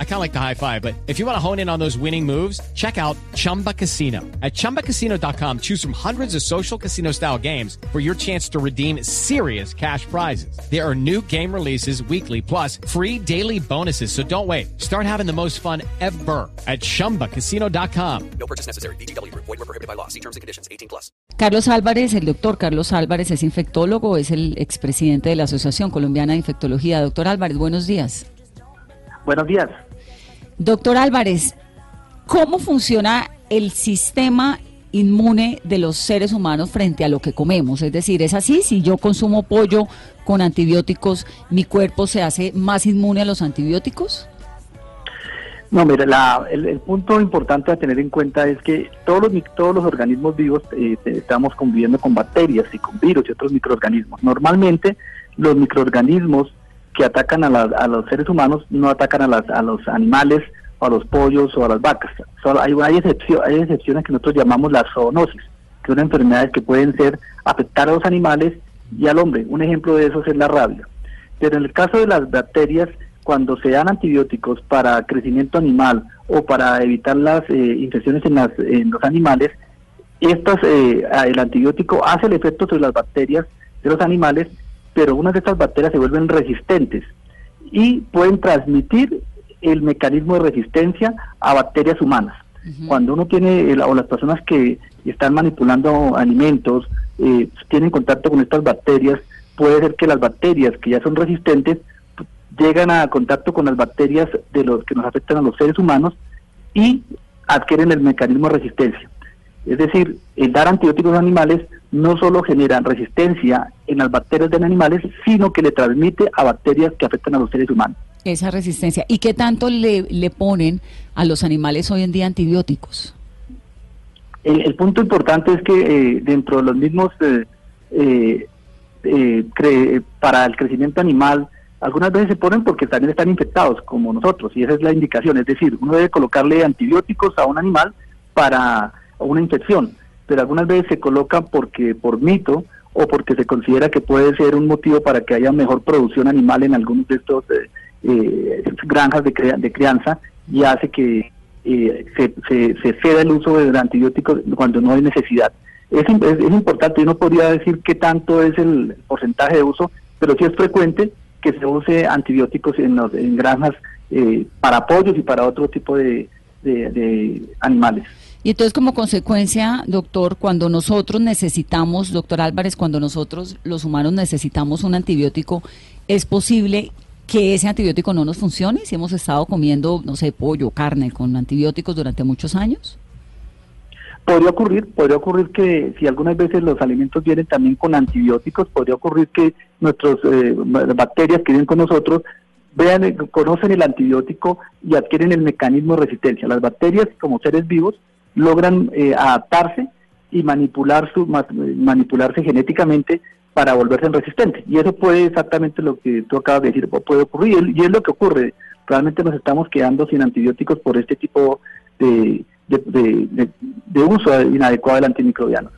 I kind of like the high five, but if you want to hone in on those winning moves, check out Chumba Casino. At ChumbaCasino.com, choose from hundreds of social casino style games for your chance to redeem serious cash prizes. There are new game releases weekly, plus free daily bonuses. So don't wait. Start having the most fun ever at ChumbaCasino.com. No purchase necessary. BGW. Void were prohibited by law. See terms and conditions. 18 plus. Carlos Álvarez, el doctor Carlos Álvarez es infectólogo, es el expresidente de la Asociación Colombiana de Infectología. Doctor Álvarez, buenos días. Buenos días. Doctor Álvarez, ¿cómo funciona el sistema inmune de los seres humanos frente a lo que comemos? Es decir, ¿es así? Si yo consumo pollo con antibióticos, ¿mi cuerpo se hace más inmune a los antibióticos? No, mire, el, punto importante a tener en cuenta es que todos los, todos los organismos vivos eh, estamos conviviendo con bacterias y con virus y otros microorganismos. Normalmente los microorganismos que atacan a, los seres humanos no atacan a, las, a los animales o a los pollos o a las vacas. Hay, hay, excepciones que nosotros llamamos la zoonosis, que son enfermedades que pueden ser afectar a los animales y al hombre. Un ejemplo de eso es la rabia. Pero en el caso de las bacterias, cuando se dan antibióticos para crecimiento animal o para evitar las eh, infecciones en, las, en los animales, estas, eh, el antibiótico hace el efecto sobre las bacterias de los animales pero unas de estas bacterias se vuelven resistentes y pueden transmitir el mecanismo de resistencia a bacterias humanas. Cuando uno tiene, o las personas que están manipulando alimentos, eh, tienen contacto con estas bacterias, puede ser que las bacterias que ya son resistentes llegan a contacto con las bacterias de los que nos afectan a los seres humanos y adquieren el mecanismo de resistencia. Es decir, el dar antibióticos a animales no solo genera resistencia en las bacterias de los animales, sino que le transmite a bacterias que afectan a los seres humanos. Esa resistencia. ¿Y qué tanto le, le ponen a los animales hoy en día antibióticos? El, punto importante es que eh, dentro de los mismos, eh, eh, para el crecimiento animal, algunas veces se ponen porque también están infectados, como nosotros, y esa es la indicación. Es decir, uno debe colocarle antibióticos a un animal para una infección pero algunas veces se colocan porque por mito o porque se considera que puede ser un motivo para que haya mejor producción animal en algunos de estos eh, eh, granjas de, crianza y hace que eh, se, se, ceda el uso de antibióticos cuando no hay necesidad. Es, es, importante, yo no podría decir qué tanto es el porcentaje de uso, pero sí es frecuente que se use antibióticos en, los, en granjas para pollos y para otro tipo de, de animales. Y entonces como consecuencia, doctor, cuando nosotros necesitamos, doctor Álvarez, cuando nosotros los humanos necesitamos un antibiótico, ¿es posible que ese antibiótico no nos funcione si hemos estado comiendo, no sé, pollo, carne con antibióticos durante muchos años? Podría ocurrir, podría ocurrir que si algunas veces los alimentos vienen también con antibióticos, podría ocurrir que nuestras eh, bacterias que vienen con nosotros vean, conocen el antibiótico y adquieren el mecanismo de resistencia. Las bacterias, como seres vivos, logran eh, adaptarse y manipular su, manipularse genéticamente para volverse resistentes. Y eso puede exactamente lo que tú acabas de decir, puede ocurrir, y es lo que ocurre. Realmente nos estamos quedando sin antibióticos por este tipo de, de, uso inadecuado del antimicrobiano.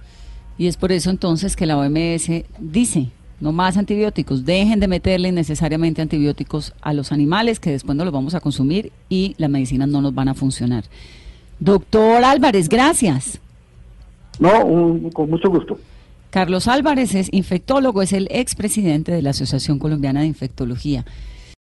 Y es por eso entonces que la OMS dice, no más antibióticos, dejen de meterle innecesariamente antibióticos a los animales que después no los vamos a consumir y las medicinas no nos van a funcionar. Doctor Álvarez, gracias. No, con mucho gusto. Carlos Álvarez es infectólogo, es el expresidente de la Asociación Colombiana de Infectología.